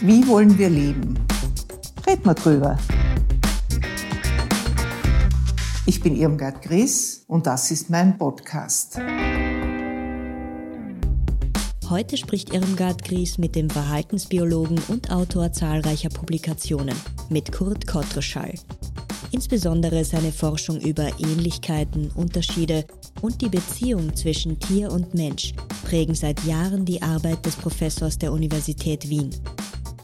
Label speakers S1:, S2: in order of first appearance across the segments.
S1: Wie wollen wir leben? Red mal drüber. Ich bin Irmgard Gries und das ist mein Podcast.
S2: Heute spricht Irmgard Gries mit dem Verhaltensbiologen und Autor zahlreicher Publikationen, mit Kurt Kottreschall. Insbesondere seine Forschung über Ähnlichkeiten, Unterschiede und die Beziehung zwischen Tier und Mensch prägen seit Jahren die Arbeit des Professors der Universität Wien.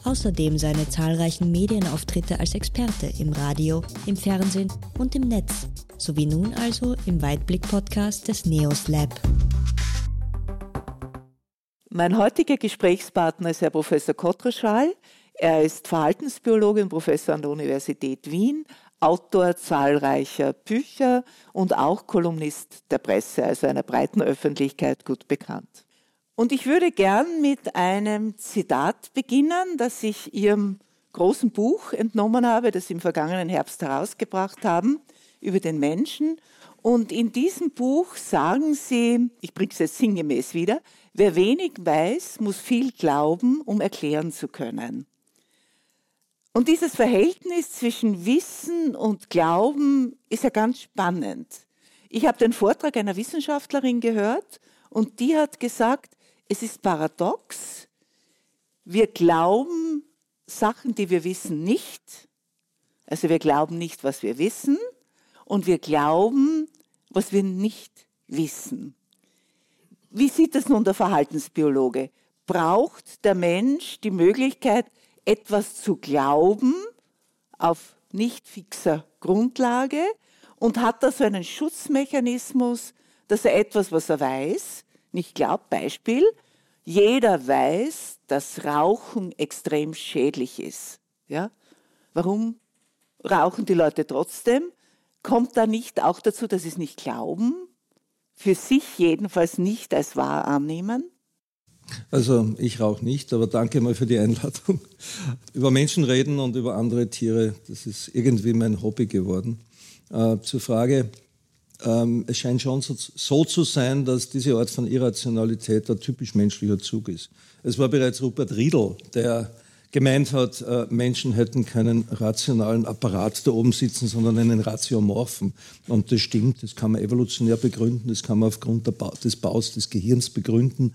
S2: Außerdem seine zahlreichen Medienauftritte als Experte im Radio, im Fernsehen und im Netz, sowie nun also im Weitblick-Podcast des NEOS Lab.
S1: Mein heutiger Gesprächspartner ist Herr Professor Kottreschall. Er ist Verhaltensbiologe und Professor an der Universität Wien, Autor zahlreicher Bücher und auch Kolumnist der Presse, also einer breiten Öffentlichkeit gut bekannt. Und ich würde gern mit einem Zitat beginnen, das ich Ihrem großen Buch entnommen habe, das Sie im vergangenen Herbst herausgebracht haben, über den Menschen. Und in diesem Buch sagen Sie, ich bringe es jetzt sinngemäß wieder, wer wenig weiß, muss viel glauben, um erklären zu können. Und dieses Verhältnis zwischen Wissen und Glauben ist ja ganz spannend. Ich habe den Vortrag einer Wissenschaftlerin gehört und die hat gesagt, es ist paradox, wir glauben Sachen, die wir wissen, nicht. Also wir glauben nicht, was wir wissen und wir glauben, was wir nicht wissen. Wie sieht das nun der Verhaltensbiologe? Braucht der Mensch die Möglichkeit, etwas zu glauben auf nicht fixer Grundlage und hat da so einen Schutzmechanismus, dass er etwas, was er weiß, nicht glaubt. Beispiel, jeder weiß, dass Rauchen extrem schädlich ist. Ja? Warum rauchen die Leute trotzdem? Kommt da nicht auch dazu, dass sie es nicht glauben? Für sich jedenfalls nicht als wahr annehmen?
S3: Also ich rauche nicht, aber danke mal für die Einladung. Über Menschen reden und über andere Tiere, das ist irgendwie mein Hobby geworden. Äh, zur Frage, ähm, es scheint schon so, so, zu sein, dass diese Art von Irrationalität ein typisch menschlicher Zug ist. Es war bereits Rupert Riedel, der gemeint hat, äh, Menschen hätten keinen rationalen Apparat da oben sitzen, sondern einen Ratiomorphen. Und das stimmt, das kann man evolutionär begründen, das kann man aufgrund des Baus des Gehirns begründen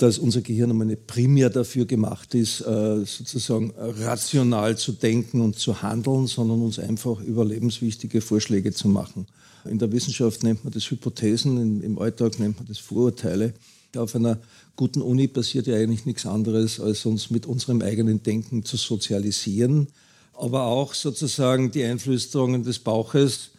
S3: dass unser Gehirn nicht primär dafür gemacht ist, äh, sozusagen rational zu denken und zu handeln, sondern uns einfach überlebenswichtige Vorschläge zu machen. In der Wissenschaft nennt man das Hypothesen, im Alltag nennt man das Vorurteile. Auf einer guten Uni passiert ja eigentlich nichts anderes, als uns mit unserem eigenen Denken zu sozialisieren, aber auch sozusagen die Einflüsterungen des Bauches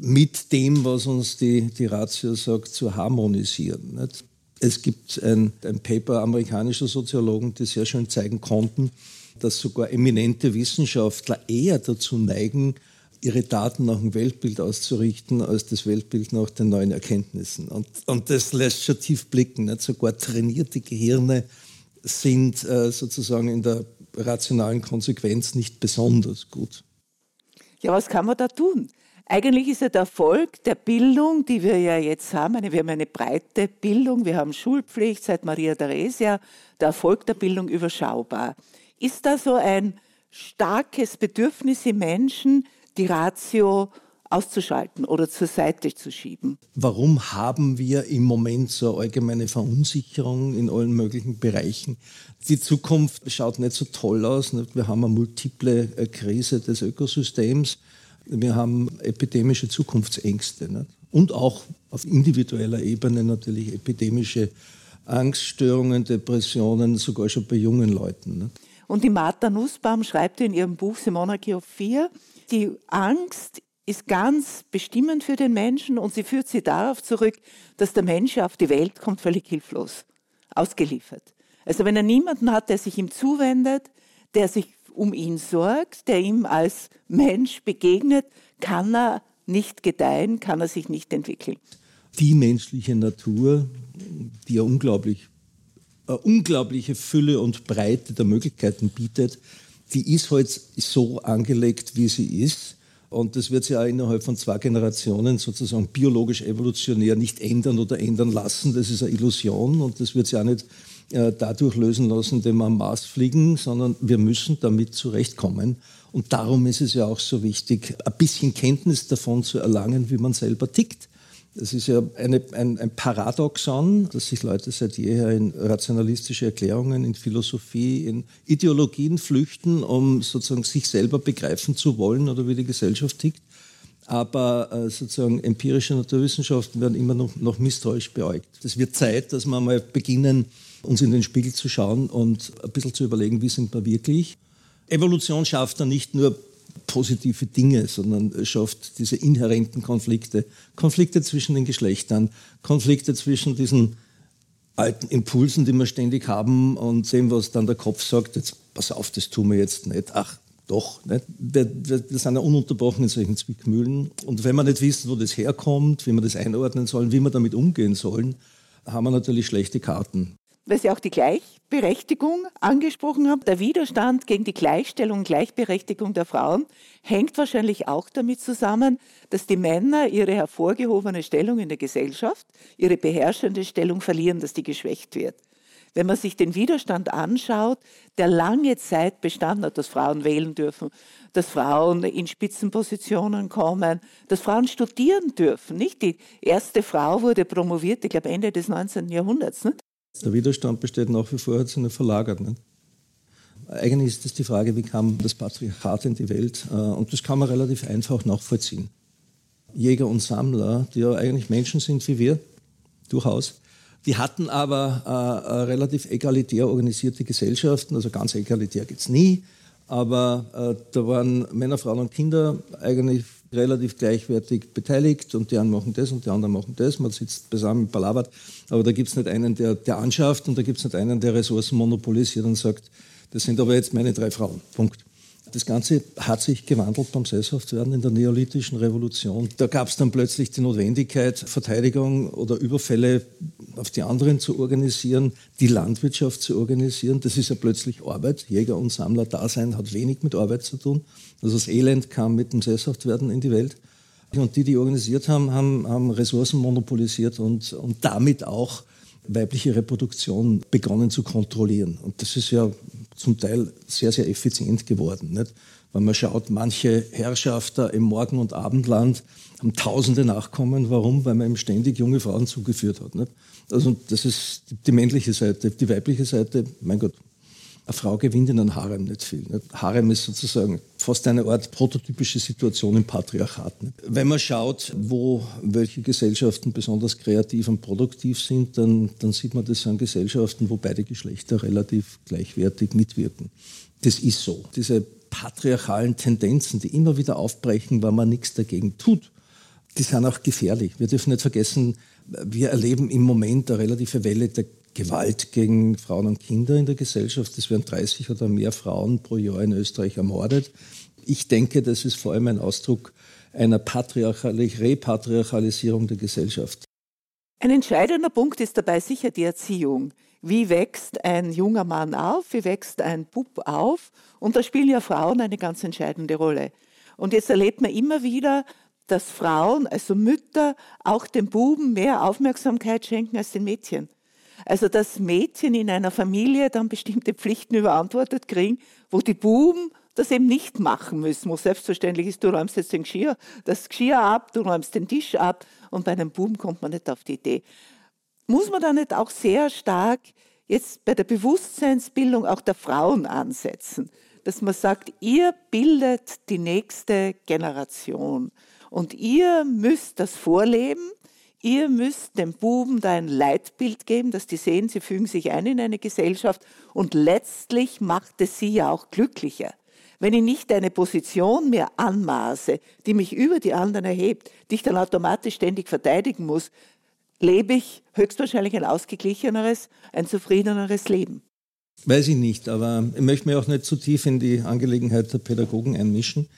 S3: mit dem, was uns die, die Ratio sagt, zu harmonisieren. Nicht? Es gibt ein, ein Paper amerikanischer Soziologen, die sehr schön zeigen konnten, dass sogar eminente Wissenschaftler eher dazu neigen, ihre Daten nach dem Weltbild auszurichten, als das Weltbild nach den neuen Erkenntnissen. Und, und das lässt schon tief blicken. Nicht? Sogar trainierte Gehirne sind äh, sozusagen in der rationalen Konsequenz nicht besonders gut.
S1: Ja, was kann man da tun? Eigentlich ist ja der Erfolg der Bildung, die wir ja jetzt haben, wir haben eine breite Bildung, wir haben Schulpflicht seit Maria Theresia, der Erfolg der Bildung überschaubar. Ist da so ein starkes Bedürfnis im Menschen, die Ratio auszuschalten oder zur Seite zu schieben.
S3: Warum haben wir im Moment so eine allgemeine Verunsicherung in allen möglichen Bereichen? Die Zukunft schaut nicht so toll aus. Wir haben eine multiple äh, Krise des Ökosystems. Wir haben epidemische Zukunftsängste nicht? und auch auf individueller Ebene natürlich epidemische Angststörungen, Depressionen, sogar schon bei jungen Leuten. Nicht?
S1: Und die Martha Nussbaum schreibt in ihrem Buch The Monarchy of Fear, die Angst ist ganz bestimmend für den Menschen und sie führt sie darauf zurück, dass der Mensch auf die Welt kommt völlig hilflos, ausgeliefert. Also wenn er niemanden hat, der sich ihm zuwendet, der sich um ihn sorgt, der ihm als Mensch begegnet, kann er nicht gedeihen, kann er sich nicht entwickeln.
S3: Die menschliche Natur, die ja unglaublich, unglaubliche Fülle und Breite der Möglichkeiten bietet, die ist halt so angelegt, wie sie ist. Und das wird sich auch innerhalb von zwei Generationen sozusagen biologisch evolutionär nicht ändern oder ändern lassen. Das ist eine Illusion und das wird sich auch nicht äh, dadurch lösen lassen, indem wir am Mars fliegen, sondern wir müssen damit zurechtkommen. Und darum ist es ja auch so wichtig, ein bisschen Kenntnis davon zu erlangen, wie man selber tickt. Das ist ja eine, ein, ein, Paradoxon, dass sich Leute seit jeher in rationalistische Erklärungen, in Philosophie, in Ideologien flüchten, um sozusagen sich selber begreifen zu wollen oder wie die Gesellschaft tickt. Aber äh, sozusagen empirische Naturwissenschaften werden immer noch, noch misstrauisch beäugt. Es wird Zeit, dass wir mal beginnen, uns in den Spiegel zu schauen und ein bisschen zu überlegen, wie sind wir wirklich. Evolution schafft dann nicht nur positive Dinge, sondern schafft diese inhärenten Konflikte. Konflikte zwischen den Geschlechtern, Konflikte zwischen diesen alten Impulsen, die wir ständig haben und dem, was dann der Kopf sagt, jetzt pass auf, das tun wir jetzt nicht. Ach, doch. Nicht? Wir, wir, wir sind ja ununterbrochen in solchen Zwickmühlen. Und wenn wir nicht wissen, wo das herkommt, wie wir das einordnen sollen, wie wir damit umgehen sollen, haben wir natürlich schlechte Karten
S1: weil Sie auch die Gleichberechtigung angesprochen haben. Der Widerstand gegen die Gleichstellung und Gleichberechtigung der Frauen hängt wahrscheinlich auch damit zusammen, dass die Männer ihre hervorgehobene Stellung in der Gesellschaft, ihre beherrschende Stellung verlieren, dass die geschwächt wird. Wenn man sich den Widerstand anschaut, der lange Zeit bestanden hat, dass Frauen wählen dürfen, dass Frauen in Spitzenpositionen kommen, dass Frauen studieren dürfen. Nicht die erste Frau wurde promoviert, ich glaube Ende des 19. Jahrhunderts. Nicht?
S3: Der Widerstand besteht nach wie vor, hat sich nicht verlagert. Nicht? Eigentlich ist das die Frage, wie kam das Patriarchat in die Welt? Äh, und das kann man relativ einfach nachvollziehen. Jäger und Sammler, die ja eigentlich Menschen sind wie wir, durchaus, die hatten aber äh, relativ egalitär organisierte Gesellschaften, also ganz egalitär geht es nie, aber äh, da waren Männer, Frauen und Kinder eigentlich relativ gleichwertig beteiligt und die einen machen das und die anderen machen das. Man sitzt beisammen, palabert, aber da gibt es nicht einen, der, der anschafft und da gibt es nicht einen, der Ressourcen monopolisiert und sagt, das sind aber jetzt meine drei Frauen. Punkt. Das Ganze hat sich gewandelt beim Sesshaftwerden in der neolithischen Revolution. Da gab es dann plötzlich die Notwendigkeit, Verteidigung oder Überfälle auf die anderen zu organisieren, die Landwirtschaft zu organisieren. Das ist ja plötzlich Arbeit. Jäger- und Sammler-Dasein hat wenig mit Arbeit zu tun. Also das Elend kam mit dem Sesshaftwerden in die Welt. Und die, die organisiert haben, haben, haben Ressourcen monopolisiert und, und damit auch weibliche Reproduktion begonnen zu kontrollieren. Und das ist ja zum Teil sehr, sehr effizient geworden. Nicht? Wenn man schaut, manche Herrschafter im Morgen- und Abendland haben tausende Nachkommen. Warum? Weil man eben ständig junge Frauen zugeführt hat. Nicht? Also das ist die männliche Seite. Die weibliche Seite, mein Gott, eine Frau gewinnt in einem Harem nicht viel. Nicht? Harem ist sozusagen fast eine Art prototypische Situation im Patriarchat. Nicht? Wenn man schaut, wo welche Gesellschaften besonders kreativ und produktiv sind, dann, dann sieht man das an Gesellschaften, wo beide Geschlechter relativ gleichwertig mitwirken. Das ist so. Diese patriarchalen Tendenzen, die immer wieder aufbrechen, weil man nichts dagegen tut, die sind auch gefährlich. Wir dürfen nicht vergessen, wir erleben im Moment eine relative Welle der Gewalt gegen Frauen und Kinder in der Gesellschaft. Es werden 30 oder mehr Frauen pro Jahr in Österreich ermordet. Ich denke, das ist vor allem ein Ausdruck einer Repatriarchalisierung der Gesellschaft.
S1: Ein entscheidender Punkt ist dabei sicher die Erziehung. Wie wächst ein junger Mann auf? Wie wächst ein Bub auf? Und da spielen ja Frauen eine ganz entscheidende Rolle. Und jetzt erlebt man immer wieder, dass Frauen, also Mütter, auch den Buben mehr Aufmerksamkeit schenken als den Mädchen. Also dass Mädchen in einer Familie dann bestimmte Pflichten überantwortet kriegen, wo die Buben das eben nicht machen müssen, wo selbstverständlich ist, du räumst jetzt den Geschirr, das Geschirr ab, du räumst den Tisch ab und bei einem Buben kommt man nicht auf die Idee. Muss man da nicht auch sehr stark jetzt bei der Bewusstseinsbildung auch der Frauen ansetzen, dass man sagt, ihr bildet die nächste Generation und ihr müsst das vorleben ihr müsst den Buben da ein Leitbild geben, dass die sehen, sie fügen sich ein in eine Gesellschaft und letztlich macht es sie ja auch glücklicher. Wenn ich nicht eine Position mehr anmaße, die mich über die anderen erhebt, die ich dann automatisch ständig verteidigen muss, lebe ich höchstwahrscheinlich ein ausgeglicheneres, ein zufriedeneres Leben.
S3: Weiß ich nicht, aber ich möchte mich auch nicht zu tief in die Angelegenheit der Pädagogen einmischen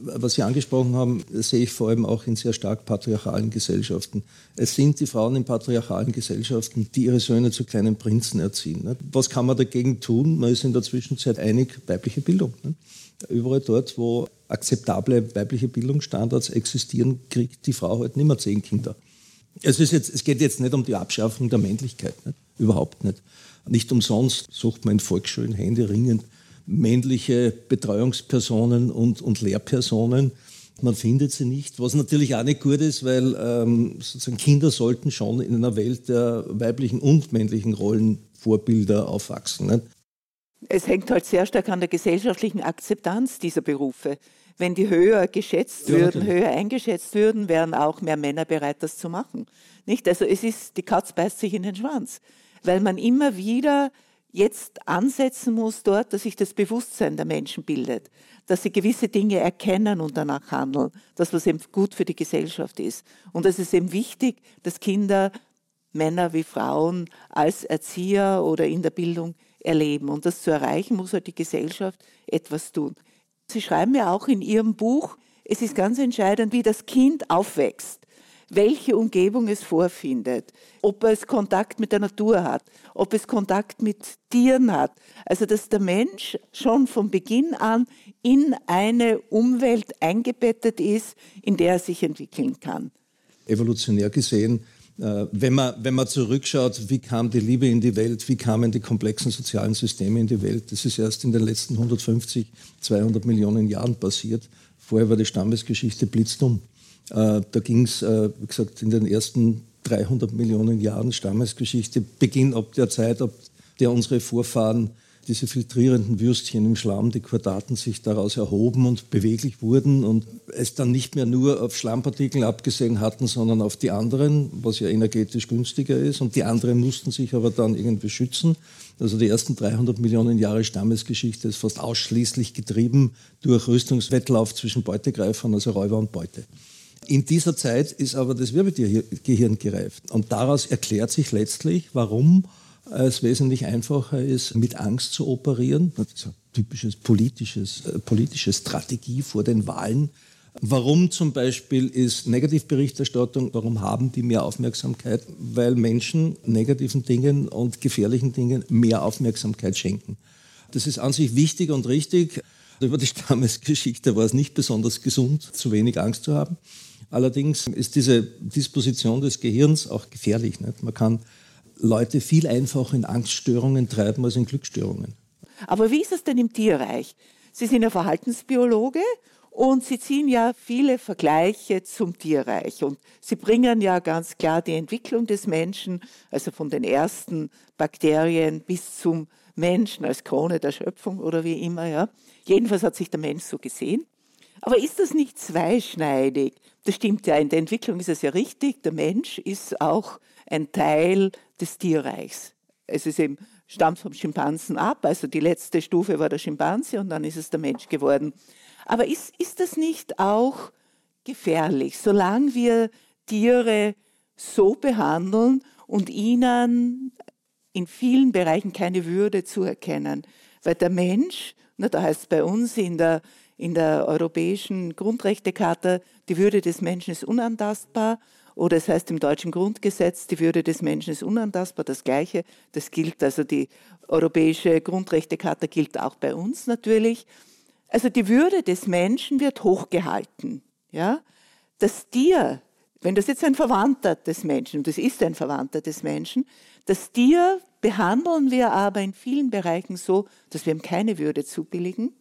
S3: was Sie angesprochen haben, sehe ich vor allem auch in sehr stark patriarchalen Gesellschaften. Es sind die Frauen in patriarchalen Gesellschaften, die ihre Söhne zu kleinen Prinzen erziehen. Was kann man dagegen tun? Man ist in der Zwischenzeit einig, weibliche Bildung. Überall dort, wo akzeptable weibliche Bildungsstandards existieren, kriegt die Frau halt nicht mehr zehn Kinder. Es, ist jetzt, es geht jetzt nicht um die Abschaffung der Männlichkeit, nicht? überhaupt nicht. Nicht umsonst sucht man in Volksschulen händeringend männliche Betreuungspersonen und, und Lehrpersonen. Man findet sie nicht, was natürlich auch nicht gut ist, weil ähm, sozusagen Kinder sollten schon in einer Welt der weiblichen und männlichen Rollenvorbilder aufwachsen. Nicht?
S1: Es hängt halt sehr stark an der gesellschaftlichen Akzeptanz dieser Berufe. Wenn die höher geschätzt ja, würden, natürlich. höher eingeschätzt würden, wären auch mehr Männer bereit, das zu machen. Nicht? Also es ist, die Katz beißt sich in den Schwanz, weil man immer wieder jetzt ansetzen muss dort, dass sich das Bewusstsein der Menschen bildet, dass sie gewisse Dinge erkennen und danach handeln, das was eben gut für die Gesellschaft ist. Und es ist eben wichtig, dass Kinder, Männer wie Frauen als Erzieher oder in der Bildung erleben. Und das zu erreichen, muss halt die Gesellschaft etwas tun. Sie schreiben ja auch in Ihrem Buch, es ist ganz entscheidend, wie das Kind aufwächst welche Umgebung es vorfindet, ob es Kontakt mit der Natur hat, ob es Kontakt mit Tieren hat. Also dass der Mensch schon von Beginn an in eine Umwelt eingebettet ist, in der er sich entwickeln kann.
S3: Evolutionär gesehen wenn man, wenn man zurückschaut, wie kam die Liebe in die Welt, wie kamen die komplexen sozialen Systeme in die Welt, das ist erst in den letzten 150, 200 Millionen Jahren passiert. Vorher war die Stammesgeschichte blitzdumm. Äh, da ging es, äh, wie gesagt, in den ersten 300 Millionen Jahren Stammesgeschichte, Beginn ab der Zeit, ab der unsere Vorfahren diese filtrierenden Würstchen im Schlamm, die Quadraten sich daraus erhoben und beweglich wurden und es dann nicht mehr nur auf Schlammpartikel abgesehen hatten, sondern auf die anderen, was ja energetisch günstiger ist. Und die anderen mussten sich aber dann irgendwie schützen. Also die ersten 300 Millionen Jahre Stammesgeschichte ist fast ausschließlich getrieben durch Rüstungswettlauf zwischen Beutegreifern, also Räuber und Beute. In dieser Zeit ist aber das Wirbeltiergehirn gereift. Und daraus erklärt sich letztlich, warum es wesentlich einfacher ist, mit Angst zu operieren. Das ist ein typisches politisches, äh, politische Strategie vor den Wahlen. Warum zum Beispiel ist Negativberichterstattung, warum haben die mehr Aufmerksamkeit? Weil Menschen negativen Dingen und gefährlichen Dingen mehr Aufmerksamkeit schenken. Das ist an sich wichtig und richtig. Über die Stammesgeschichte war es nicht besonders gesund, zu wenig Angst zu haben. Allerdings ist diese Disposition des Gehirns auch gefährlich. Nicht? Man kann Leute viel einfacher in Angststörungen treiben als in Glücksstörungen.
S1: Aber wie ist es denn im Tierreich? Sie sind ja Verhaltensbiologe und Sie ziehen ja viele Vergleiche zum Tierreich und Sie bringen ja ganz klar die Entwicklung des Menschen, also von den ersten Bakterien bis zum Menschen als Krone der Schöpfung oder wie immer. Ja. Jedenfalls hat sich der Mensch so gesehen. Aber ist das nicht zweischneidig? Das stimmt ja, in der Entwicklung ist es ja richtig, der Mensch ist auch ein Teil des Tierreichs. Es ist eben, stammt vom Schimpansen ab, also die letzte Stufe war der Schimpanse und dann ist es der Mensch geworden. Aber ist, ist das nicht auch gefährlich, solange wir Tiere so behandeln und ihnen in vielen Bereichen keine Würde zuerkennen? Weil der Mensch, na, da heißt es bei uns in der, in der Europäischen Grundrechtecharta, die Würde des Menschen ist unantastbar oder es heißt im deutschen Grundgesetz, die Würde des Menschen ist unantastbar, das Gleiche. Das gilt, also die Europäische Grundrechtecharta gilt auch bei uns natürlich. Also die Würde des Menschen wird hochgehalten. Ja? Das Tier, wenn das jetzt ein Verwandter des Menschen, und das ist ein Verwandter des Menschen, das Tier behandeln wir aber in vielen Bereichen so, dass wir ihm keine Würde zubilligen.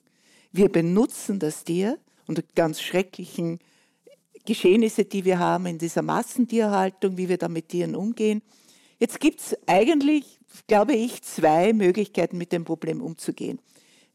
S1: Wir benutzen das Tier unter ganz schrecklichen Geschehnisse, die wir haben in dieser Massentierhaltung, wie wir da mit Tieren umgehen. Jetzt gibt es eigentlich, glaube ich, zwei Möglichkeiten, mit dem Problem umzugehen.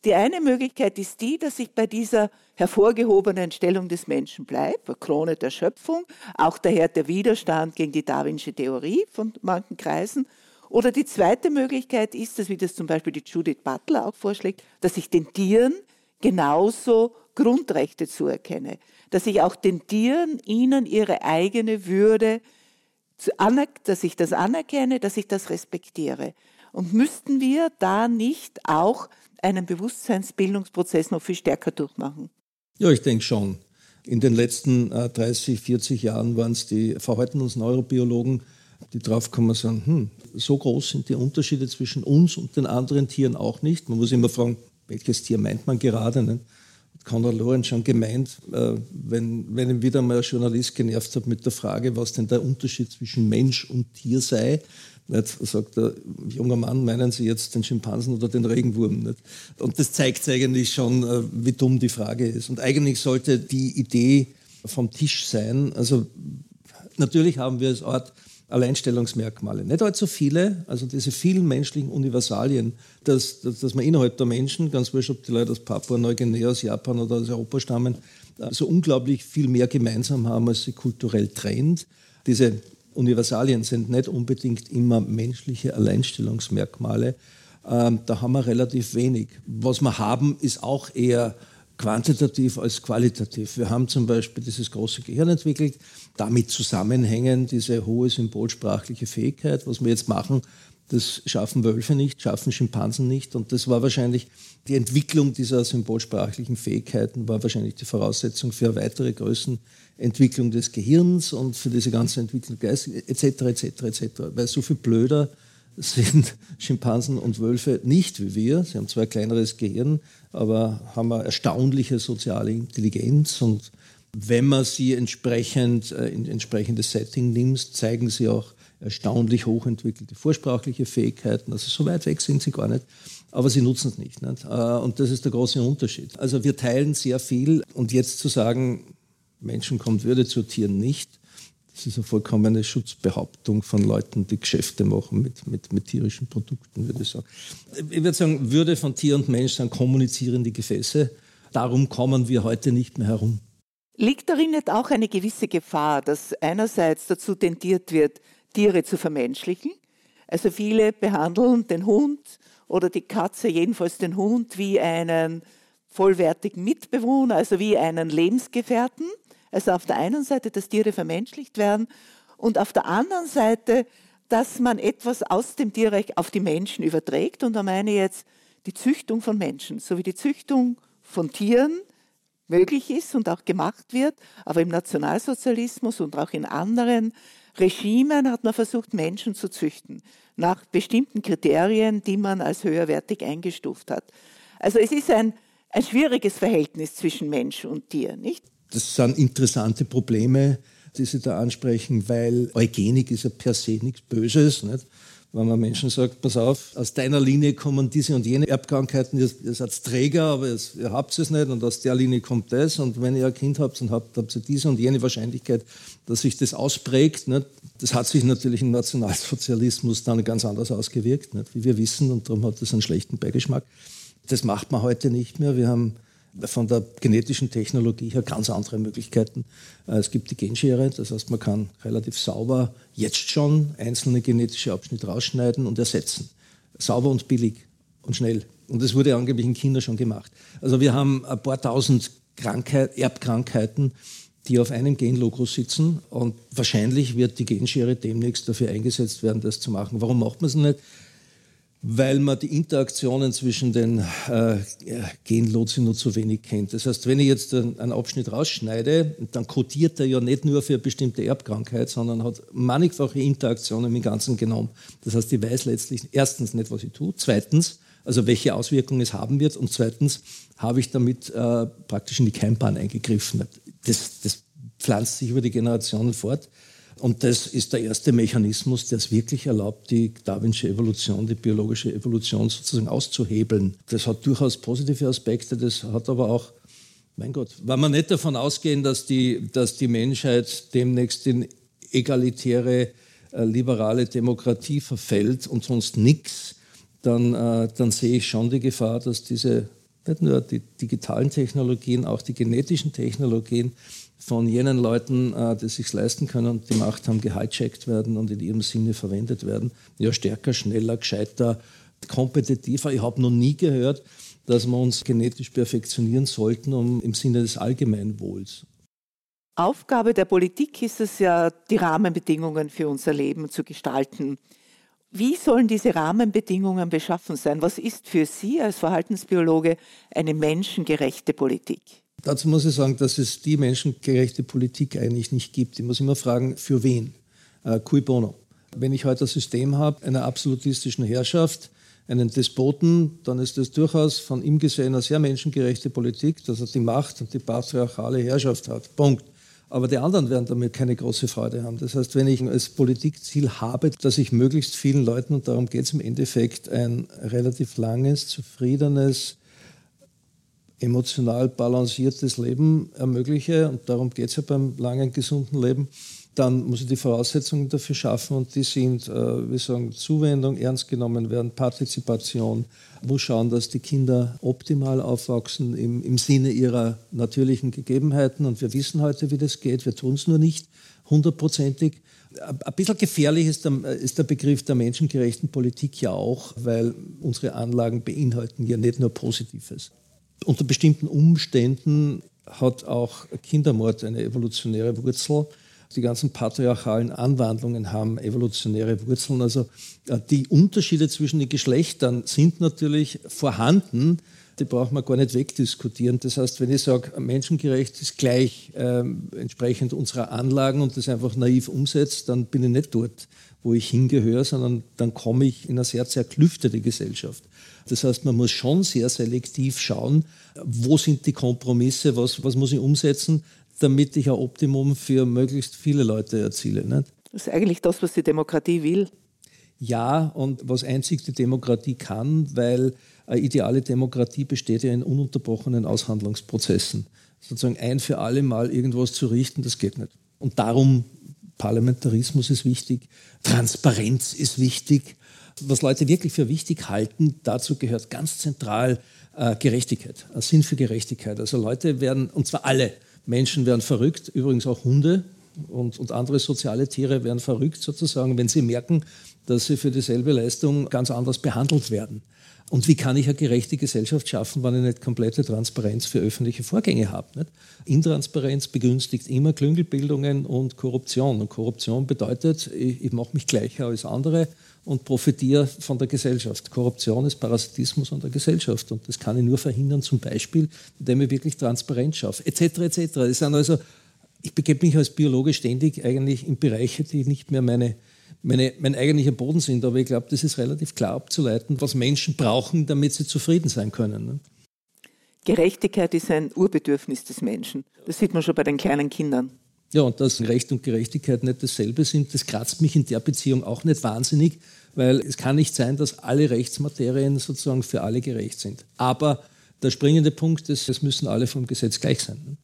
S1: Die eine Möglichkeit ist die, dass ich bei dieser hervorgehobenen Stellung des Menschen bleibe, Krone der Schöpfung, auch daher der Widerstand gegen die Darwinsche Theorie von manchen Kreisen. Oder die zweite Möglichkeit ist, dass, wie das zum Beispiel die Judith Butler auch vorschlägt, dass ich den Tieren genauso Grundrechte zuerkenne dass ich auch den Tieren ihnen ihre eigene Würde, dass ich das anerkenne, dass ich das respektiere. Und müssten wir da nicht auch einen Bewusstseinsbildungsprozess noch viel stärker durchmachen?
S3: Ja, ich denke schon. In den letzten 30, äh, 40 Jahren waren es die Verhaltens- die draufkommen und sagen, hm, so groß sind die Unterschiede zwischen uns und den anderen Tieren auch nicht. Man muss immer fragen, welches Tier meint man gerade? Ne? Conrad Lorenz schon gemeint, äh, wenn, wenn ihn wieder mal ein Journalist genervt hat mit der Frage, was denn der Unterschied zwischen Mensch und Tier sei. Nicht? Sagt er, junger Mann, meinen Sie jetzt den Schimpansen oder den Regenwurm? Nicht? Und das zeigt eigentlich schon, äh, wie dumm die Frage ist. Und eigentlich sollte die Idee vom Tisch sein. Also natürlich haben wir als Ort Alleinstellungsmerkmale. Nicht allzu viele, also diese vielen menschlichen Universalien, dass, dass, dass man innerhalb der Menschen, ganz wurscht, ob die Leute aus Papua, Neuguinea, aus Japan oder aus Europa stammen, so unglaublich viel mehr gemeinsam haben, als sie kulturell trennt. Diese Universalien sind nicht unbedingt immer menschliche Alleinstellungsmerkmale. Ähm, da haben wir relativ wenig. Was wir haben, ist auch eher quantitativ als qualitativ. Wir haben zum Beispiel dieses große Gehirn entwickelt, damit zusammenhängen diese hohe symbolsprachliche Fähigkeit. Was wir jetzt machen, das schaffen Wölfe nicht, schaffen Schimpansen nicht. Und das war wahrscheinlich die Entwicklung dieser symbolsprachlichen Fähigkeiten, war wahrscheinlich die Voraussetzung für eine weitere Größenentwicklung des Gehirns und für diese ganze Entwicklung etc. etc. etc. Weil so viel blöder sind Schimpansen und Wölfe nicht wie wir. Sie haben zwar ein kleineres Gehirn, aber haben eine erstaunliche soziale Intelligenz und wenn man sie entsprechend äh, in entsprechendes Setting nimmt, zeigen sie auch erstaunlich hochentwickelte vorsprachliche Fähigkeiten. Also so weit weg sind sie gar nicht, aber sie nutzen es nicht, nicht. Äh, und das ist der große Unterschied. Also wir teilen sehr viel und jetzt zu sagen, Menschen kommt Würde zu Tieren nicht, das ist eine vollkommene Schutzbehauptung von Leuten, die Geschäfte machen mit, mit, mit tierischen Produkten, würde ich sagen. Ich würde sagen, Würde von Tier und Mensch sind kommunizierende Gefäße. Darum kommen wir heute nicht mehr herum.
S1: Liegt darin nicht auch eine gewisse Gefahr, dass einerseits dazu tendiert wird, Tiere zu vermenschlichen? Also viele behandeln den Hund oder die Katze, jedenfalls den Hund, wie einen vollwertigen Mitbewohner, also wie einen Lebensgefährten. Also auf der einen Seite, dass Tiere vermenschlicht werden und auf der anderen Seite, dass man etwas aus dem Tierreich auf die Menschen überträgt. Und da meine ich jetzt die Züchtung von Menschen, so wie die Züchtung von Tieren möglich ist und auch gemacht wird. Aber im Nationalsozialismus und auch in anderen Regimen hat man versucht, Menschen zu züchten, nach bestimmten Kriterien, die man als höherwertig eingestuft hat. Also es ist ein, ein schwieriges Verhältnis zwischen Mensch und Tier, nicht?
S3: Das sind interessante Probleme, die Sie da ansprechen, weil Eugenik ist ja per se nichts Böses. Nicht? Wenn man Menschen sagt, pass auf, aus deiner Linie kommen diese und jene Erbkrankheiten, ihr, ihr seid Träger, aber ihr, ihr habt es nicht und aus der Linie kommt das und wenn ihr ein Kind habt, dann habt, habt ihr diese und jene Wahrscheinlichkeit, dass sich das ausprägt. Nicht? Das hat sich natürlich im Nationalsozialismus dann ganz anders ausgewirkt, nicht? wie wir wissen und darum hat das einen schlechten Beigeschmack. Das macht man heute nicht mehr. Wir haben von der genetischen Technologie her ganz andere Möglichkeiten. Äh, es gibt die Genschere, das heißt, man kann relativ sauber jetzt schon einzelne genetische Abschnitte rausschneiden und ersetzen. Sauber und billig und schnell. Und das wurde angeblich in China schon gemacht. Also wir haben ein paar tausend Krankheit, Erbkrankheiten, die auf einem Genlogo sitzen und wahrscheinlich wird die Genschere demnächst dafür eingesetzt werden, das zu machen. Warum macht man es nicht? Weil man die Interaktionen zwischen den äh, Genlotsen nur zu wenig kennt. Das heißt, wenn ich jetzt einen Abschnitt rausschneide, dann kodiert er ja nicht nur für eine bestimmte Erbkrankheit, sondern hat mannigfache Interaktionen dem ganzen Genom. Das heißt, ich weiß letztlich erstens nicht, was ich tue, zweitens, also welche Auswirkungen es haben wird und zweitens habe ich damit äh, praktisch in die Keimbahn eingegriffen. Das, das pflanzt sich über die Generationen fort. Und das ist der erste Mechanismus, der es wirklich erlaubt, die darwinsche Evolution, die biologische Evolution sozusagen auszuhebeln. Das hat durchaus positive Aspekte, das hat aber auch, mein Gott, wenn wir nicht davon ausgehen, dass die, dass die Menschheit demnächst in egalitäre, äh, liberale Demokratie verfällt und sonst nichts, dann, äh, dann sehe ich schon die Gefahr, dass diese nicht nur die digitalen Technologien, auch die genetischen Technologien von jenen Leuten, äh, die sich leisten können und die Macht haben, gehijackt werden und in ihrem Sinne verwendet werden. Ja, stärker, schneller, gescheiter, kompetitiver. Ich habe noch nie gehört, dass wir uns genetisch perfektionieren sollten, um im Sinne des Allgemeinwohls.
S1: Aufgabe der Politik ist es ja, die Rahmenbedingungen für unser Leben zu gestalten. Wie sollen diese Rahmenbedingungen beschaffen sein? Was ist für Sie als Verhaltensbiologe eine menschengerechte Politik?
S3: Dazu muss ich sagen, dass es die menschengerechte Politik eigentlich nicht gibt. Ich muss immer fragen, für wen? Äh, cui bono? Wenn ich heute ein System habe einer absolutistischen Herrschaft, einen Despoten, dann ist das durchaus von ihm gesehen eine sehr menschengerechte Politik, dass er die Macht und die patriarchale Herrschaft hat. Punkt. Aber die anderen werden damit keine große Freude haben. Das heißt, wenn ich als Politikziel habe, dass ich möglichst vielen Leuten, und darum geht es im Endeffekt, ein relativ langes, zufriedenes, emotional balanciertes Leben ermögliche, und darum geht es ja beim langen, gesunden Leben, dann muss ich die Voraussetzungen dafür schaffen und die sind, äh, wir sagen, Zuwendung, ernst genommen werden, Partizipation, muss schauen, dass die Kinder optimal aufwachsen im, im Sinne ihrer natürlichen Gegebenheiten und wir wissen heute, wie das geht, wir tun es nur nicht hundertprozentig. Ein bisschen gefährlich ist der, ist der, Begriff der menschengerechten Politik ja auch, weil unsere Anlagen beinhalten ja nicht nur Positives. Unter bestimmten Umständen hat auch Kindermord eine evolutionäre Wurzel die ganzen patriarchalen Anwandlungen haben evolutionäre Wurzeln. Also äh, die Unterschiede zwischen den Geschlechtern sind natürlich vorhanden. Die braucht man gar nicht wegdiskutieren. Das heißt, wenn ich sage, menschengerecht ist gleich äh, entsprechend unserer Anlagen und das einfach naiv umsetzt, dann bin ich nicht dort, wo ich hingehöre, sondern dann komme ich in eine sehr zerklüftete Gesellschaft. Das heißt, man muss schon sehr selektiv schauen, wo sind die Kompromisse, was, was muss ich umsetzen, damit ich ein Optimum für möglichst viele Leute erziele. Nicht?
S1: Das ist eigentlich das, was die Demokratie will.
S3: Ja, und was einzig die Demokratie kann, weil eine ideale Demokratie besteht ja in ununterbrochenen Aushandlungsprozessen. Sozusagen ein für alle Mal irgendwas zu richten, das geht nicht. Und darum, Parlamentarismus ist wichtig, Transparenz ist wichtig. Was Leute wirklich für wichtig halten, dazu gehört ganz zentral äh, Gerechtigkeit, ein Sinn für Gerechtigkeit. Also Leute werden, und zwar alle, Menschen werden verrückt, übrigens auch Hunde und, und andere soziale Tiere werden verrückt sozusagen, wenn sie merken, dass sie für dieselbe Leistung ganz anders behandelt werden. Und wie kann ich eine gerechte Gesellschaft schaffen, wenn ich nicht komplette Transparenz für öffentliche Vorgänge habe? Nicht? Intransparenz begünstigt immer Klüngelbildungen und Korruption. Und Korruption bedeutet, ich, ich mache mich gleicher als andere und profitiere von der Gesellschaft. Korruption ist Parasitismus an der Gesellschaft und das kann ich nur verhindern, zum Beispiel, indem ich wirklich Transparenz schaffe, etc. etc. Das sind also, ich begebe mich als Biologe ständig eigentlich in Bereiche, die nicht mehr meine, meine, mein eigentlicher Boden sind, aber ich glaube, das ist relativ klar abzuleiten, was Menschen brauchen, damit sie zufrieden sein können. Ne?
S1: Gerechtigkeit ist ein Urbedürfnis des Menschen. Das sieht man schon bei den kleinen Kindern.
S3: Ja, und dass Recht und Gerechtigkeit nicht dasselbe sind, das kratzt mich in der Beziehung auch nicht wahnsinnig, weil es kann nicht sein, dass alle Rechtsmaterien sozusagen für alle gerecht sind. Aber der springende Punkt ist, es müssen alle vom Gesetz gleich sein. Ne?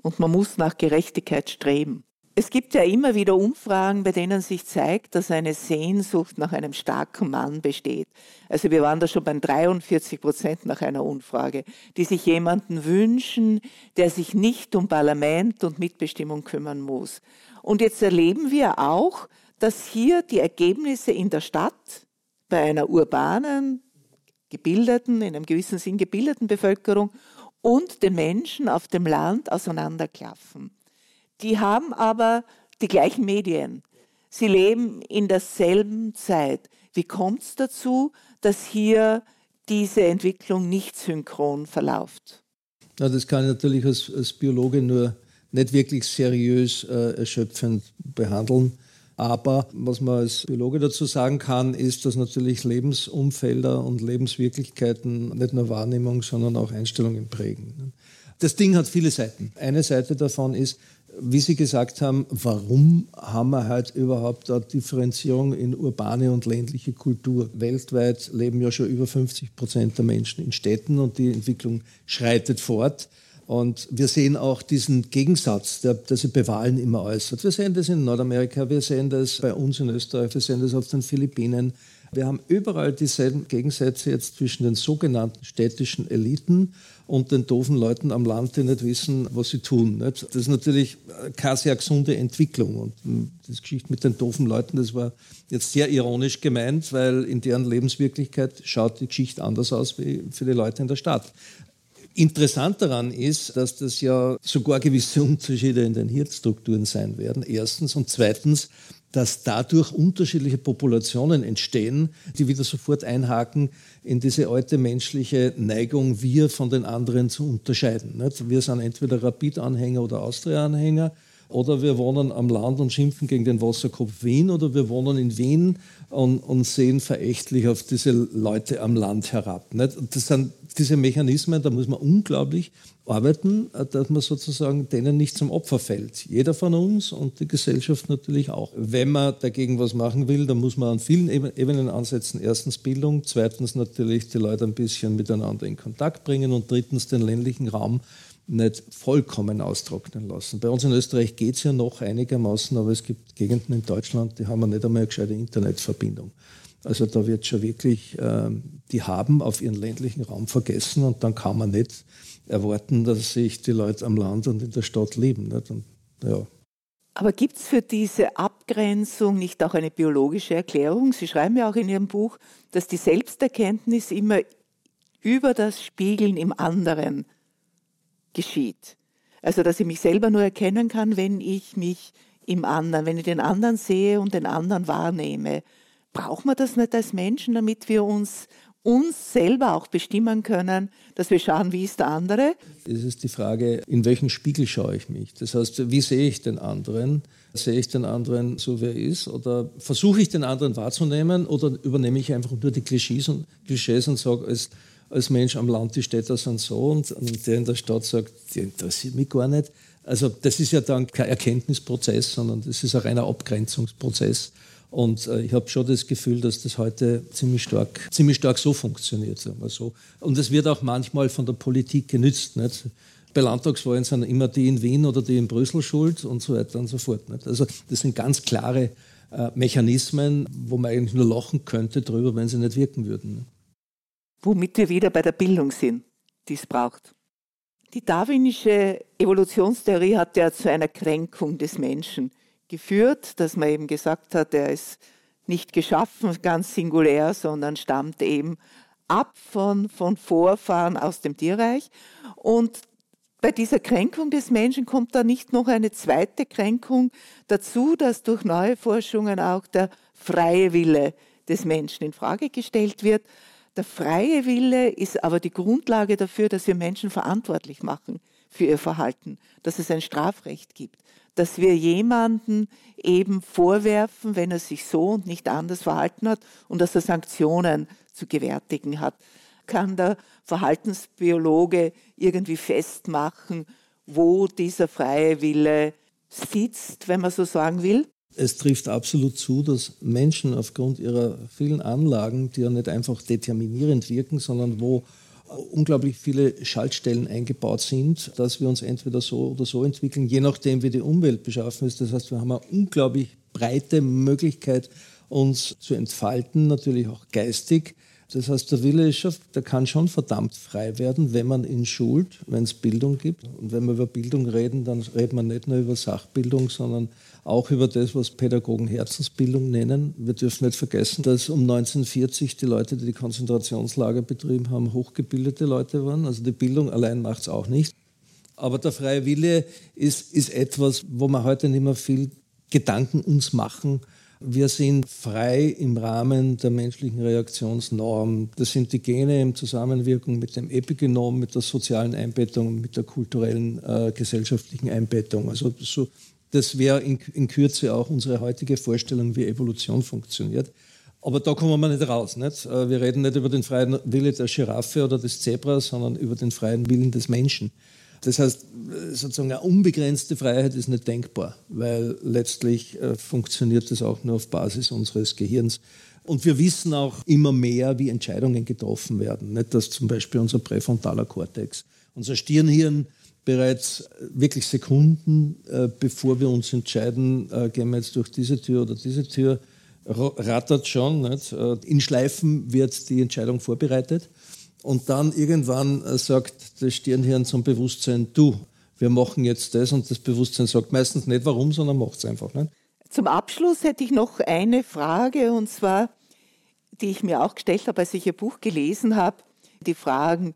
S1: Und man muss nach Gerechtigkeit streben. Es gibt ja immer wieder Umfragen, bei denen sich zeigt, dass eine Sehnsucht nach einem starken Mann besteht. Also wir waren da schon bei 43 Prozent nach einer Umfrage, die sich jemanden wünschen, der sich nicht um Parlament und Mitbestimmung kümmern muss. Und jetzt erleben wir auch, dass hier die Ergebnisse in der Stadt bei einer urbanen, gebildeten, in einem gewissen Sinn gebildeten Bevölkerung und den Menschen auf dem Land auseinanderklaffen. Die haben aber die gleichen Medien. Sie leben in derselben Zeit. Wie kommt es dazu, dass hier diese Entwicklung nicht synchron verläuft?
S3: Ja, das kann ich natürlich als, als Biologe nur nicht wirklich seriös äh, erschöpfend behandeln. Aber was man als Biologe dazu sagen kann, ist, dass natürlich Lebensumfelder und Lebenswirklichkeiten nicht nur Wahrnehmung, sondern auch Einstellungen prägen. Das Ding hat viele Seiten. Eine Seite davon ist, wie Sie gesagt haben, warum haben wir halt überhaupt eine Differenzierung in urbane und ländliche Kultur? Weltweit leben ja schon über 50 Prozent der Menschen in Städten und die Entwicklung schreitet fort. Und wir sehen auch diesen Gegensatz, der, der sich bei Wahlen immer äußert. Wir sehen das in Nordamerika, wir sehen das bei uns in Österreich, wir sehen das auf den Philippinen. Wir haben überall dieselben Gegensätze jetzt zwischen den sogenannten städtischen Eliten und den doofen Leuten am Land, die nicht wissen, was sie tun. Das ist natürlich keine sehr gesunde Entwicklung. Und das Geschichte mit den doofen Leuten, das war jetzt sehr ironisch gemeint, weil in deren Lebenswirklichkeit schaut die Geschichte anders aus wie für die Leute in der Stadt. Interessant daran ist, dass das ja sogar gewisse Unterschiede in den Hirnstrukturen sein werden, erstens. Und zweitens, dass dadurch unterschiedliche Populationen entstehen, die wieder sofort einhaken in diese alte menschliche Neigung, wir von den anderen zu unterscheiden. Wir sind entweder Rapid-Anhänger oder Austria-Anhänger oder wir wohnen am Land und schimpfen gegen den Wasserkopf Wien oder wir wohnen in Wien und, und sehen verächtlich auf diese Leute am Land herab. Nicht? Das sind diese Mechanismen, da muss man unglaublich arbeiten, dass man sozusagen denen nicht zum Opfer fällt. Jeder von uns und die Gesellschaft natürlich auch. Wenn man dagegen was machen will, dann muss man an vielen Ebenen ansetzen. Erstens Bildung, zweitens natürlich die Leute ein bisschen miteinander in Kontakt bringen und drittens den ländlichen Raum nicht vollkommen austrocknen lassen. Bei uns in Österreich geht es ja noch einigermaßen, aber es gibt Gegenden in Deutschland, die haben nicht einmal eine gescheite Internetverbindung. Also da wird schon wirklich, äh, die haben auf ihren ländlichen Raum vergessen und dann kann man nicht erwarten, dass sich die Leute am Land und in der Stadt leben. Nicht? Und, ja.
S1: Aber gibt es für diese Abgrenzung nicht auch eine biologische Erklärung? Sie schreiben ja auch in Ihrem Buch, dass die Selbsterkenntnis immer über das Spiegeln im anderen geschieht. Also, dass ich mich selber nur erkennen kann, wenn ich mich im anderen, wenn ich den anderen sehe und den anderen wahrnehme. Braucht man das nicht als Menschen, damit wir uns uns selber auch bestimmen können, dass wir schauen, wie ist der andere?
S3: Es ist die Frage, in welchen Spiegel schaue ich mich? Das heißt, wie sehe ich den anderen? Sehe ich den anderen so, wie er ist? Oder versuche ich den anderen wahrzunehmen? Oder übernehme ich einfach nur die Klischees und, Klischees und sage, als, als Mensch am Land, die Städter sind so und, und der in der Stadt sagt, die interessiert mich gar nicht. Also das ist ja dann kein Erkenntnisprozess, sondern das ist ein reiner Abgrenzungsprozess. Und äh, ich habe schon das Gefühl, dass das heute ziemlich stark, ziemlich stark so funktioniert. Sagen wir so. Und es wird auch manchmal von der Politik genützt. Nicht? Bei Landtagswahlen sind immer die in Wien oder die in Brüssel schuld und so weiter und so fort. Nicht? Also das sind ganz klare äh, Mechanismen, wo man eigentlich nur lachen könnte darüber, wenn sie nicht wirken würden. Nicht?
S1: Womit wir wieder bei der Bildung sind, die es braucht. Die darwinische Evolutionstheorie hat ja zu einer Kränkung des Menschen geführt, dass man eben gesagt hat, er ist nicht geschaffen ganz singulär, sondern stammt eben ab von, von Vorfahren aus dem Tierreich. Und bei dieser Kränkung des Menschen kommt da nicht noch eine zweite Kränkung dazu, dass durch neue Forschungen auch der freie Wille des Menschen in Frage gestellt wird. Der freie Wille ist aber die Grundlage dafür, dass wir Menschen verantwortlich machen für ihr Verhalten, dass es ein Strafrecht gibt, dass wir jemanden eben vorwerfen, wenn er sich so und nicht anders verhalten hat und dass er Sanktionen zu gewärtigen hat. Kann der Verhaltensbiologe irgendwie festmachen, wo dieser freie Wille sitzt, wenn man so sagen will?
S3: Es trifft absolut zu, dass Menschen aufgrund ihrer vielen Anlagen, die ja nicht einfach determinierend wirken, sondern wo unglaublich viele Schaltstellen eingebaut sind, dass wir uns entweder so oder so entwickeln, je nachdem, wie die Umwelt beschaffen ist. Das heißt, wir haben eine unglaublich breite Möglichkeit, uns zu entfalten, natürlich auch geistig. Das heißt, der Wille ist schon, der kann schon verdammt frei werden, wenn man ihn schult, wenn es Bildung gibt. Und wenn wir über Bildung reden, dann redet man nicht nur über Sachbildung, sondern auch über das, was Pädagogen Herzensbildung nennen. Wir dürfen nicht vergessen, dass um 1940 die Leute, die die Konzentrationslager betrieben haben, hochgebildete Leute waren. Also die Bildung allein macht es auch nicht. Aber der freie Wille ist, ist etwas, wo wir heute nicht mehr viel Gedanken uns machen, wir sind frei im Rahmen der menschlichen Reaktionsnorm. Das sind die Gene in Zusammenwirkung mit dem Epigenom, mit der sozialen Einbettung, mit der kulturellen, äh, gesellschaftlichen Einbettung. Also so, das wäre in, in Kürze auch unsere heutige Vorstellung, wie Evolution funktioniert. Aber da kommen wir nicht raus. Nicht? Äh, wir reden nicht über den freien Wille der Giraffe oder des Zebras, sondern über den freien Willen des Menschen. Das heißt, sozusagen eine unbegrenzte Freiheit ist nicht denkbar, weil letztlich äh, funktioniert das auch nur auf Basis unseres Gehirns. Und wir wissen auch immer mehr, wie Entscheidungen getroffen werden. Nicht, dass zum Beispiel unser präfrontaler Kortex, unser Stirnhirn bereits wirklich Sekunden, äh, bevor wir uns entscheiden, äh, gehen wir jetzt durch diese Tür oder diese Tür, rattert schon. Nicht? Äh, in Schleifen wird die Entscheidung vorbereitet. Und dann irgendwann äh, sagt das Stirnhirn zum Bewusstsein, du, wir machen jetzt das und das Bewusstsein sagt meistens nicht warum, sondern macht es einfach. Nicht?
S1: Zum Abschluss hätte ich noch eine Frage und zwar, die ich mir auch gestellt habe, als ich Ihr Buch gelesen habe, die Fragen,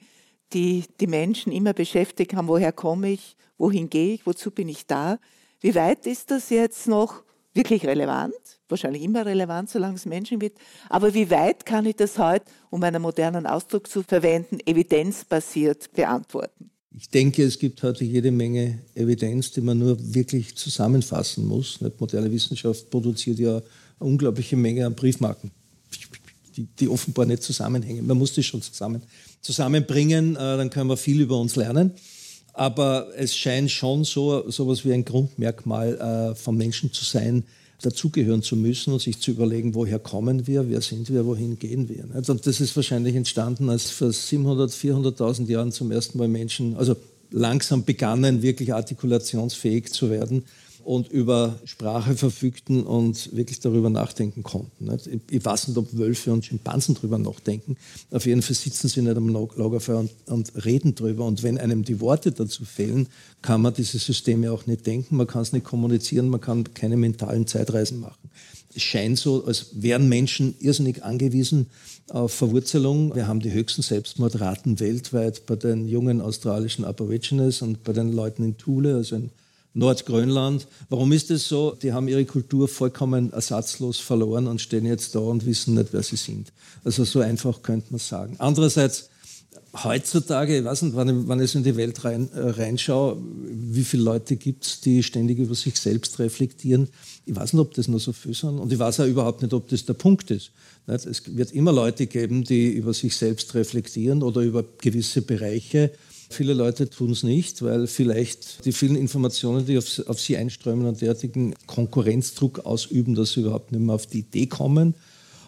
S1: die die Menschen immer beschäftigt haben, woher komme ich, wohin gehe ich, wozu bin ich da? Wie weit ist das jetzt noch wirklich relevant? wahrscheinlich immer relevant, solange es Menschen gibt. Aber wie weit kann ich das heute, um einen modernen Ausdruck zu verwenden, evidenzbasiert beantworten?
S3: Ich denke, es gibt heute jede Menge Evidenz, die man nur wirklich zusammenfassen muss. Moderne Wissenschaft produziert ja eine unglaubliche Menge an Briefmarken, die, die offenbar nicht zusammenhängen. Man muss die schon zusammen, zusammenbringen, äh, dann können wir viel über uns lernen. Aber es scheint schon so etwas wie ein Grundmerkmal äh, vom Menschen zu sein, dazugehören zu müssen und sich zu überlegen, woher kommen wir, wer sind wir, wohin gehen wir. Und das ist wahrscheinlich entstanden, als vor 700, 400.000 Jahren zum ersten Mal Menschen, also langsam begannen, wirklich artikulationsfähig zu werden und über Sprache verfügten und wirklich darüber nachdenken konnten. Ich weiß nicht, ob Wölfe und Schimpansen darüber nachdenken. Auf jeden Fall sitzen sie nicht am Lagerfeuer und, und reden darüber. Und wenn einem die Worte dazu fehlen, kann man diese Systeme auch nicht denken, man kann es nicht kommunizieren, man kann keine mentalen Zeitreisen machen. Es scheint so, als wären Menschen irrsinnig angewiesen auf Verwurzelung. Wir haben die höchsten Selbstmordraten weltweit bei den jungen australischen Aborigines und bei den Leuten in Thule, also in Nordgrönland. Warum ist das so? Die haben ihre Kultur vollkommen ersatzlos verloren und stehen jetzt da und wissen nicht, wer sie sind. Also so einfach könnte man sagen. Andererseits, heutzutage, ich weiß nicht, wann, wann ich in die Welt rein, äh, reinschaue, wie viele Leute gibt es, die ständig über sich selbst reflektieren. Ich weiß nicht, ob das nur so viel sind. Und ich weiß auch überhaupt nicht, ob das der Punkt ist. Es wird immer Leute geben, die über sich selbst reflektieren oder über gewisse Bereiche Viele Leute tun es nicht, weil vielleicht die vielen Informationen, die auf, auf sie einströmen, einen derartigen Konkurrenzdruck ausüben, dass sie überhaupt nicht mehr auf die Idee kommen.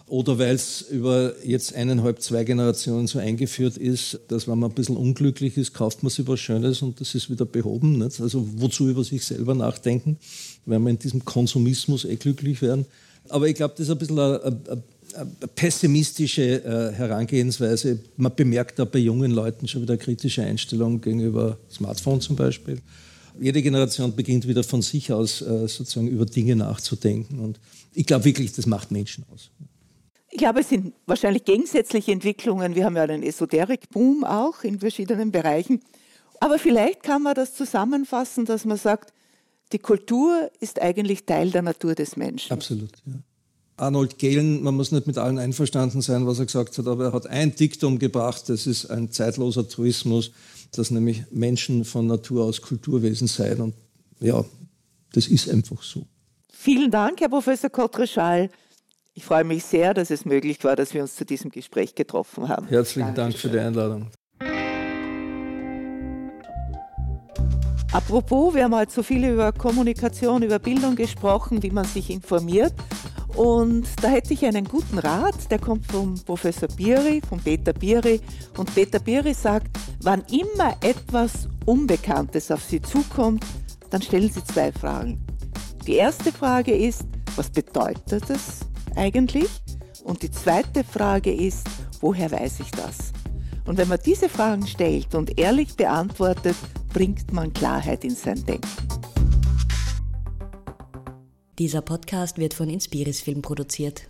S3: Oder weil es über jetzt eineinhalb, zwei Generationen so eingeführt ist, dass wenn man ein bisschen unglücklich ist, kauft man sich was Schönes und das ist wieder behoben. Nicht? Also wozu über sich selber nachdenken, wenn wir in diesem Konsumismus eh glücklich werden. Aber ich glaube, das ist ein bisschen ein, ein, pessimistische äh, Herangehensweise. Man bemerkt da bei jungen Leuten schon wieder kritische Einstellung gegenüber Smartphone zum Beispiel. Jede Generation beginnt wieder von sich aus äh, sozusagen über Dinge nachzudenken. Und ich glaube wirklich, das macht Menschen aus.
S1: Ich glaube, es sind wahrscheinlich gegensätzliche Entwicklungen. Wir haben ja einen Esoterik-Boom auch in verschiedenen Bereichen. Aber vielleicht kann man das zusammenfassen, dass man sagt, die Kultur ist eigentlich Teil der Natur des Menschen.
S3: Absolut, ja. Arnold Gehlen, man muss nicht mit allen einverstanden sein, was er gesagt hat, aber er hat ein Diktum gebracht, das ist ein zeitloser Truismus, dass nämlich Menschen von Natur aus Kulturwesen seien. Und ja, das ist einfach so.
S1: Vielen Dank, Herr Professor Kottreschall. Ich freue mich sehr, dass es möglich war, dass wir uns zu diesem Gespräch getroffen haben.
S3: Herzlichen Dankeschön. Dank für die Einladung.
S1: Apropos, wir haben heute so viel über Kommunikation, über Bildung gesprochen, wie man sich informiert. Und da hätte ich einen guten Rat, der kommt vom Professor Biri, von Peter Biri. Und Peter Biri sagt, wann immer etwas Unbekanntes auf Sie zukommt, dann stellen Sie zwei Fragen. Die erste Frage ist, was bedeutet das eigentlich? Und die zweite Frage ist, woher weiß ich das? Und wenn man diese Fragen stellt und ehrlich beantwortet, bringt man Klarheit in sein Denken.
S2: Dieser Podcast wird von Inspiris Film produziert.